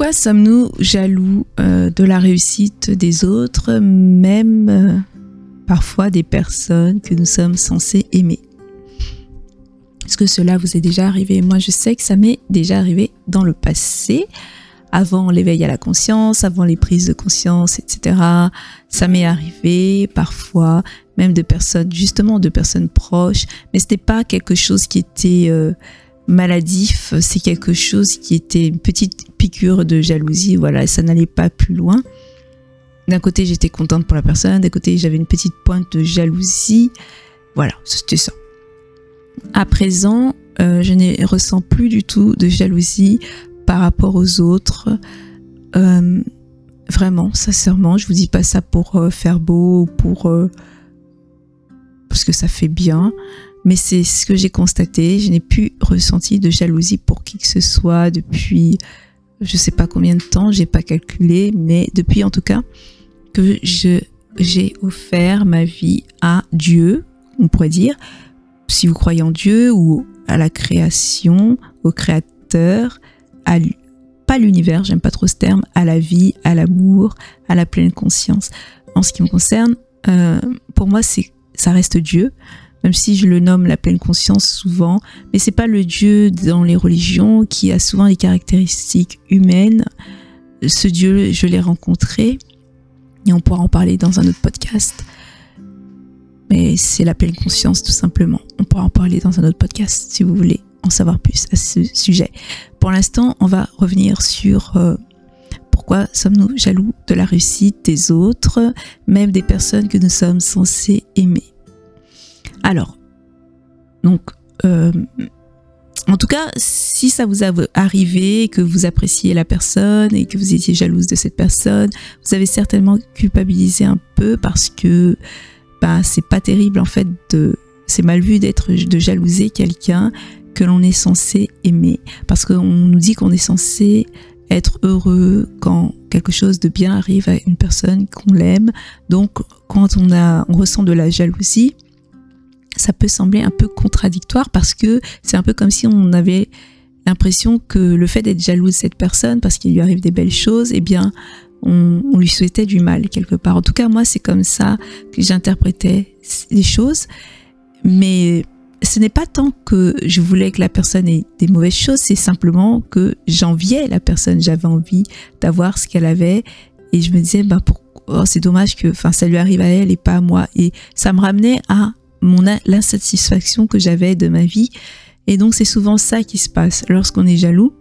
Pourquoi sommes-nous jaloux euh, de la réussite des autres, même euh, parfois des personnes que nous sommes censés aimer? Est-ce que cela vous est déjà arrivé? Moi, je sais que ça m'est déjà arrivé dans le passé, avant l'éveil à la conscience, avant les prises de conscience, etc. Ça m'est arrivé parfois, même de personnes, justement de personnes proches, mais ce n'était pas quelque chose qui était... Euh, maladif, c'est quelque chose qui était une petite piqûre de jalousie, voilà, ça n'allait pas plus loin. D'un côté, j'étais contente pour la personne, d'un côté, j'avais une petite pointe de jalousie. Voilà, c'était ça. À présent, euh, je ne ressens plus du tout de jalousie par rapport aux autres. Euh, vraiment, sincèrement, je vous dis pas ça pour euh, faire beau ou pour parce que ça fait bien. Mais c'est ce que j'ai constaté. Je n'ai plus ressenti de jalousie pour qui que ce soit depuis je sais pas combien de temps, j'ai pas calculé, mais depuis en tout cas que je j'ai offert ma vie à Dieu, on pourrait dire, si vous croyez en Dieu ou à la création, au créateur, à pas l'univers, j'aime pas trop ce terme, à la vie, à l'amour, à la pleine conscience. En ce qui me concerne, euh, pour moi, c'est ça reste Dieu même si je le nomme la pleine conscience souvent, mais c'est pas le Dieu dans les religions qui a souvent des caractéristiques humaines. Ce Dieu, je l'ai rencontré et on pourra en parler dans un autre podcast. Mais c'est la pleine conscience tout simplement. On pourra en parler dans un autre podcast si vous voulez en savoir plus à ce sujet. Pour l'instant, on va revenir sur euh, pourquoi sommes-nous jaloux de la réussite des autres, même des personnes que nous sommes censés aimer. Alors, donc, euh, en tout cas, si ça vous a arrivé, que vous appréciez la personne et que vous étiez jalouse de cette personne, vous avez certainement culpabilisé un peu parce que bah, c'est pas terrible en fait de. C'est mal vu d'être de jalouser quelqu'un que l'on est censé aimer. Parce qu'on nous dit qu'on est censé être heureux quand quelque chose de bien arrive à une personne qu'on l'aime. Donc, quand on, a, on ressent de la jalousie, ça peut sembler un peu contradictoire parce que c'est un peu comme si on avait l'impression que le fait d'être jaloux de cette personne parce qu'il lui arrive des belles choses, eh bien, on, lui souhaitait du mal quelque part. En tout cas, moi, c'est comme ça que j'interprétais les choses. Mais ce n'est pas tant que je voulais que la personne ait des mauvaises choses, c'est simplement que j'enviais la personne. J'avais envie d'avoir ce qu'elle avait et je me disais, bah, oh, c'est dommage que, enfin, ça lui arrive à elle et pas à moi. Et ça me ramenait à l'insatisfaction que j'avais de ma vie. Et donc c'est souvent ça qui se passe lorsqu'on est jaloux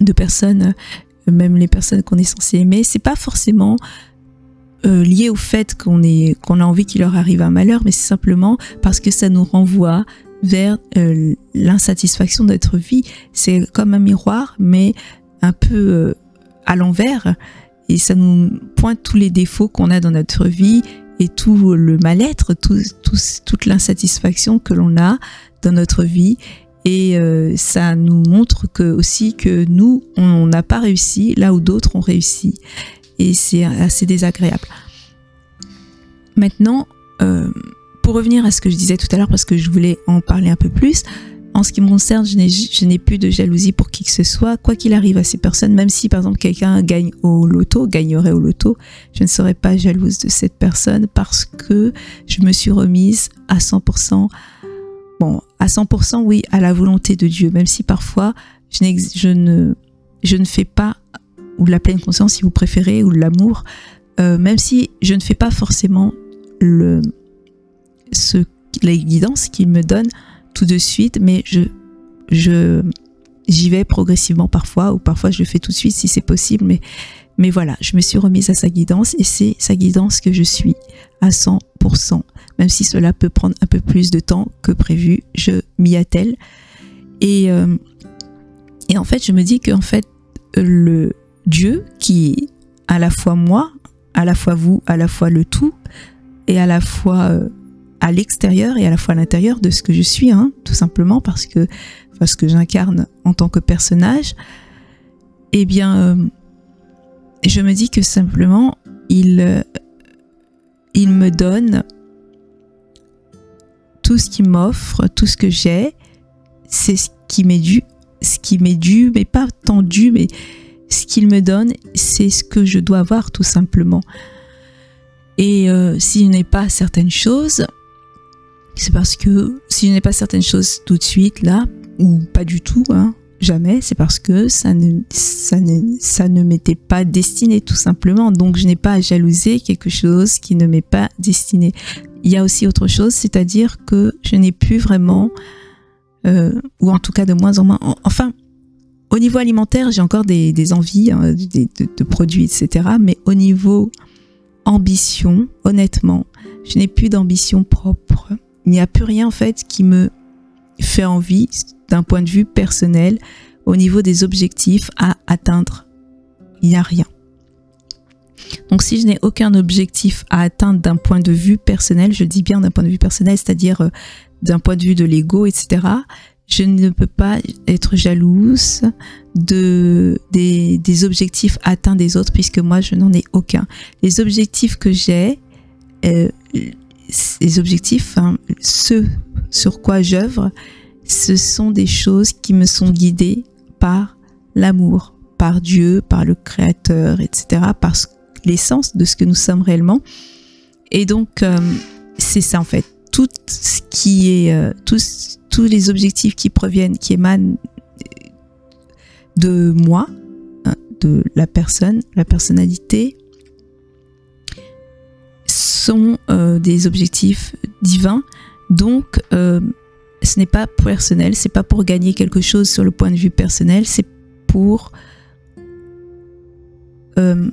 de personnes, euh, même les personnes qu'on est censé aimer. C'est pas forcément euh, lié au fait qu'on est qu'on a envie qu'il leur arrive un malheur, mais c'est simplement parce que ça nous renvoie vers euh, l'insatisfaction de notre vie. C'est comme un miroir, mais un peu à l'envers, et ça nous pointe tous les défauts qu'on a dans notre vie et tout le mal-être, toute l'insatisfaction que l'on a dans notre vie. Et euh, ça nous montre que aussi que nous, on n'a pas réussi là où d'autres ont réussi. Et c'est assez désagréable. Maintenant, euh, pour revenir à ce que je disais tout à l'heure, parce que je voulais en parler un peu plus, en ce qui me concerne, je n'ai plus de jalousie pour qui que ce soit, quoi qu'il arrive à ces personnes, même si par exemple quelqu'un gagne au loto, gagnerait au loto, je ne serais pas jalouse de cette personne parce que je me suis remise à 100%, bon, à 100% oui, à la volonté de Dieu, même si parfois je, ne, fais pas, ou la pleine conscience si vous préférez, ou l'amour, euh, même si je ne fais pas forcément le, ce, les guidances qu'il me donne, tout de suite, mais je, je, j'y vais progressivement parfois, ou parfois je le fais tout de suite si c'est possible, mais, mais voilà, je me suis remise à sa guidance et c'est sa guidance que je suis à 100%, même si cela peut prendre un peu plus de temps que prévu, je m'y attelle. Et, euh, et en fait, je me dis qu'en fait, le Dieu qui à la fois moi, à la fois vous, à la fois le tout, et à la fois euh, à l'extérieur et à la fois à l'intérieur de ce que je suis, hein, tout simplement parce que parce que j'incarne en tant que personnage, eh bien, euh, je me dis que simplement il euh, il me donne tout ce qu'il m'offre, tout ce que j'ai, c'est ce qui m'est dû, ce qui m'est dû, mais pas tant dû, mais ce qu'il me donne, c'est ce que je dois avoir tout simplement. Et si je n'ai pas certaines choses, c'est parce que si je n'ai pas certaines choses tout de suite là, ou pas du tout, hein, jamais, c'est parce que ça ne, ça ne, ça ne m'était pas destiné tout simplement. Donc je n'ai pas à jalouser quelque chose qui ne m'est pas destiné. Il y a aussi autre chose, c'est-à-dire que je n'ai plus vraiment, euh, ou en tout cas de moins en moins, enfin, au niveau alimentaire, j'ai encore des, envies hein, de, produits, etc. Mais au niveau ambition, honnêtement, je n'ai plus d'ambition propre. Il n'y a plus rien en fait qui me fait envie d'un point de vue personnel au niveau des objectifs à atteindre. Il n'y a rien. Donc si je n'ai aucun objectif à atteindre d'un point de vue personnel, je dis bien d'un point de vue personnel, c'est-à-dire euh, d'un point de vue de l'ego, etc., je ne peux pas être jalouse de, des, objectifs atteints des autres puisque moi je n'en ai aucun. Les objectifs que j'ai, euh, les objectifs, hein, ce sur quoi j'œuvre, ce sont des choses qui me sont guidées par l'amour, par Dieu, par le Créateur, etc., par l'essence de ce que nous sommes réellement. Et donc, euh, c'est ça en fait. Tout ce qui est, euh, tous, tous les objectifs qui proviennent, qui émanent de moi, hein, de la personne, la personnalité, sont euh, des objectifs divins. Donc, ce n'est pas personnel, c'est pas pour gagner quelque chose sur le point de vue personnel, c'est pour euh,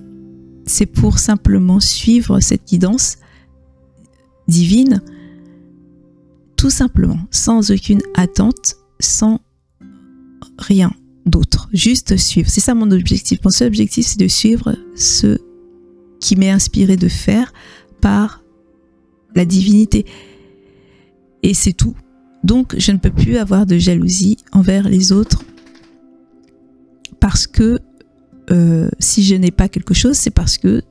c'est pour simplement suivre cette guidance divine, tout simplement, sans aucune attente, sans rien d'autre, juste suivre. C'est ça mon objectif. Mon seul objectif, c'est de suivre ce qui m'est inspiré de faire par la divinité. Et c'est tout. Donc je ne peux plus avoir de jalousie envers les autres parce que euh, si je n'ai pas quelque chose, c'est parce que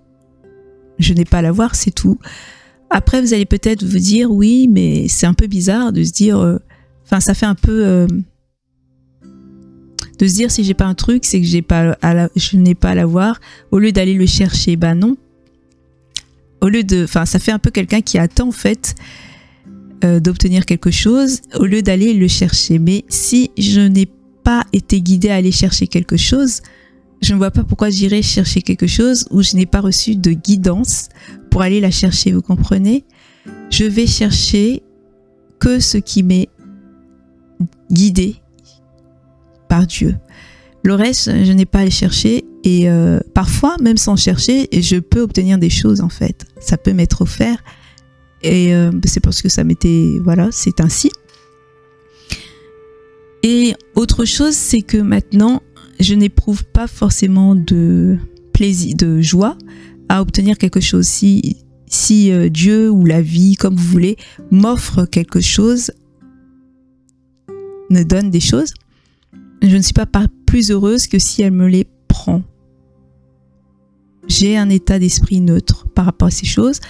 je n'ai pas à l'avoir, c'est tout. Après, vous allez peut-être vous dire, oui, mais c'est un peu bizarre de se dire, euh, enfin, ça fait un peu euh, de se dire si j'ai pas un truc, c'est que je n'ai pas à l'avoir, au lieu d'aller le chercher. Ben non. Au lieu de, enfin, ça fait un peu quelqu'un qui attend en fait euh, d'obtenir quelque chose au lieu d'aller le chercher. Mais si je n'ai pas été guidée à aller chercher quelque chose, je ne vois pas pourquoi j'irai chercher quelque chose où je n'ai pas reçu de guidance pour aller la chercher, vous comprenez? Je vais chercher que ce qui m'est guidé par Dieu. Le reste, je n'ai pas à le chercher et euh, parfois, même sans chercher, je peux obtenir des choses en fait. Ça peut m'être offert et euh, c'est parce que ça m'était voilà c'est ainsi et autre chose c'est que maintenant je n'éprouve pas forcément de plaisir de joie à obtenir quelque chose si si euh, Dieu ou la vie comme vous voulez m'offre quelque chose me donne des choses je ne suis pas plus heureuse que si elle me les prend j'ai un état d'esprit neutre par rapport à ces choses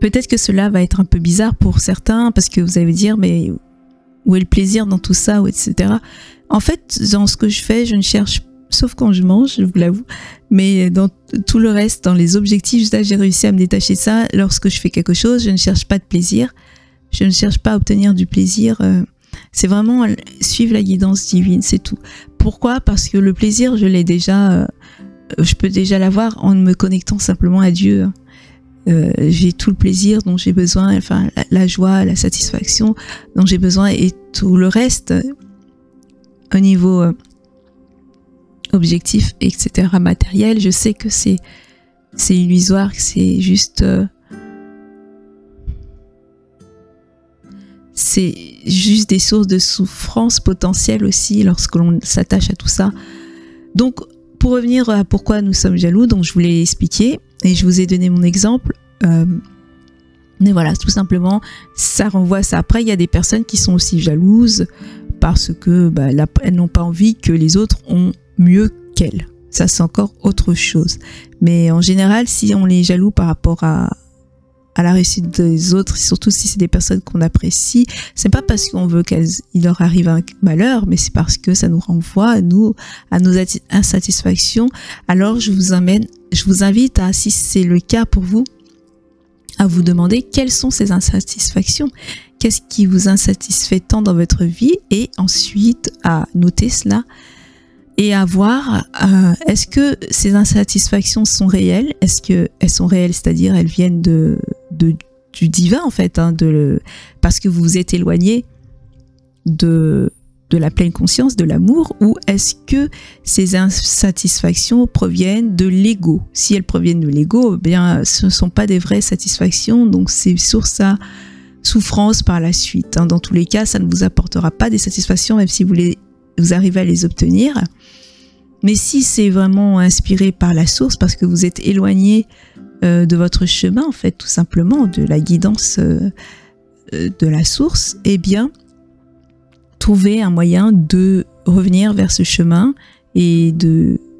Peut-être que cela va être un peu bizarre pour certains parce que vous allez dire mais où est le plaisir dans tout ça ou etc. En fait, dans ce que je fais, je ne cherche sauf quand je mange, je vous l'avoue, mais dans tout le reste, dans les objectifs, j'ai réussi à me détacher de ça. Lorsque je fais quelque chose, je ne cherche pas de plaisir, je ne cherche pas à obtenir du plaisir. Euh, c'est vraiment suivre la guidance divine, c'est tout. Pourquoi? Parce que le plaisir, je l'ai déjà, euh, je peux déjà l'avoir en me connectant simplement à Dieu. Euh, j'ai tout le plaisir dont j'ai besoin, enfin la, joie, la satisfaction dont j'ai besoin et tout le reste euh, au niveau objectif, etc., matériel, je sais que c'est c'est illusoire, que c'est juste c'est juste des sources de souffrance potentielle aussi lorsque l'on s'attache à tout ça. Donc pour revenir à pourquoi nous sommes jaloux, donc je voulais expliquer et je vous ai donné mon exemple. Euh, mais voilà, tout simplement, ça renvoie ça. Après, il y a des personnes qui sont aussi jalouses parce que bah, elles n'ont pas envie que les autres ont mieux qu'elles. Ça, c'est encore autre chose. Mais en général, si on est jaloux par rapport à, à la réussite des autres, surtout si c'est des personnes qu'on apprécie, c'est pas parce qu'on veut qu'il leur arrive un malheur, mais c'est parce que ça nous renvoie à nous, à nos insatisfactions. Alors je vous amène, je vous invite à, si c'est le cas pour vous, à vous demander quelles sont ces insatisfactions, qu'est-ce qui vous insatisfait tant dans votre vie, et ensuite à noter cela et à voir euh, est-ce que ces insatisfactions sont réelles? Est-ce que elles sont réelles, c'est-à-dire elles viennent de, du divin en fait, hein, de parce que vous vous êtes éloigné de de la pleine conscience, de l'amour, ou est-ce que ces insatisfactions proviennent de l'ego? Si elles proviennent de l'ego, eh bien, ce ne sont pas des vraies satisfactions, donc c'est source à souffrance par la suite. Hein. Dans tous les cas, ça ne vous apportera pas des satisfactions, même si vous, vous arrivez à les obtenir. Mais si c'est vraiment inspiré par la source, parce que vous êtes éloigné euh, de votre chemin, en fait, tout simplement, de la guidance euh, euh, de la source, eh bien, trouvez un moyen de revenir vers ce chemin et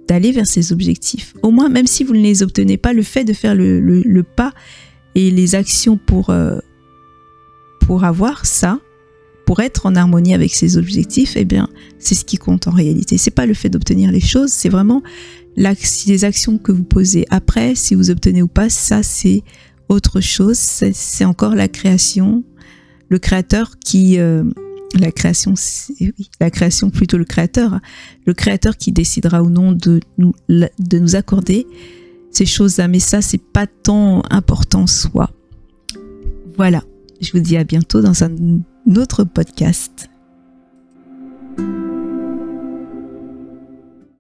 d'aller vers ces objectifs. Au moins, même si vous ne les obtenez pas, le fait de faire le, le, pas et les actions pour, pour avoir ça, pour être en harmonie avec ses objectifs, eh bien, c'est ce qui compte en réalité. C'est pas le fait d'obtenir les choses, c'est vraiment les actions que vous posez après, si vous obtenez ou pas, ça c'est autre chose. C'est encore la création, le créateur qui, euh, la création, oui, la création plutôt le créateur, le créateur qui décidera ou non de nous, de nous accorder ces choses-là. Mais ça, c'est pas tant important soi. Voilà. Je vous dis à bientôt dans un autre podcast.